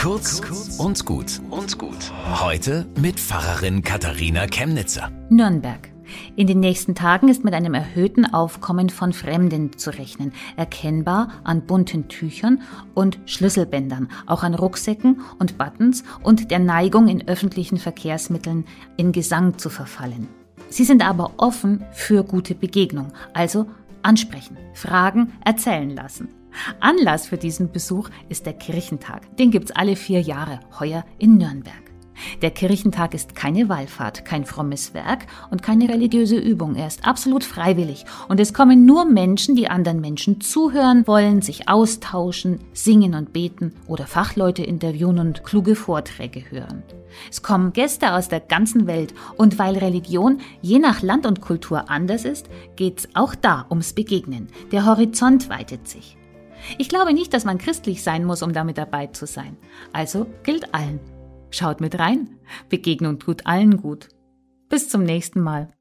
Kurz und gut und gut. Heute mit Pfarrerin Katharina Chemnitzer. Nürnberg. In den nächsten Tagen ist mit einem erhöhten Aufkommen von Fremden zu rechnen, erkennbar an bunten Tüchern und Schlüsselbändern, auch an Rucksäcken und Buttons und der Neigung in öffentlichen Verkehrsmitteln in Gesang zu verfallen. Sie sind aber offen für gute Begegnung, also ansprechen, fragen, erzählen lassen. Anlass für diesen Besuch ist der Kirchentag. Den gibt's alle vier Jahre, heuer in Nürnberg. Der Kirchentag ist keine Wallfahrt, kein frommes Werk und keine religiöse Übung. Er ist absolut freiwillig. Und es kommen nur Menschen, die anderen Menschen zuhören wollen, sich austauschen, singen und beten oder Fachleute interviewen und kluge Vorträge hören. Es kommen Gäste aus der ganzen Welt und weil Religion je nach Land und Kultur anders ist, geht's auch da ums Begegnen. Der Horizont weitet sich. Ich glaube nicht, dass man christlich sein muss, um damit dabei zu sein. Also gilt allen. Schaut mit rein. Begegnung tut allen gut. Bis zum nächsten Mal.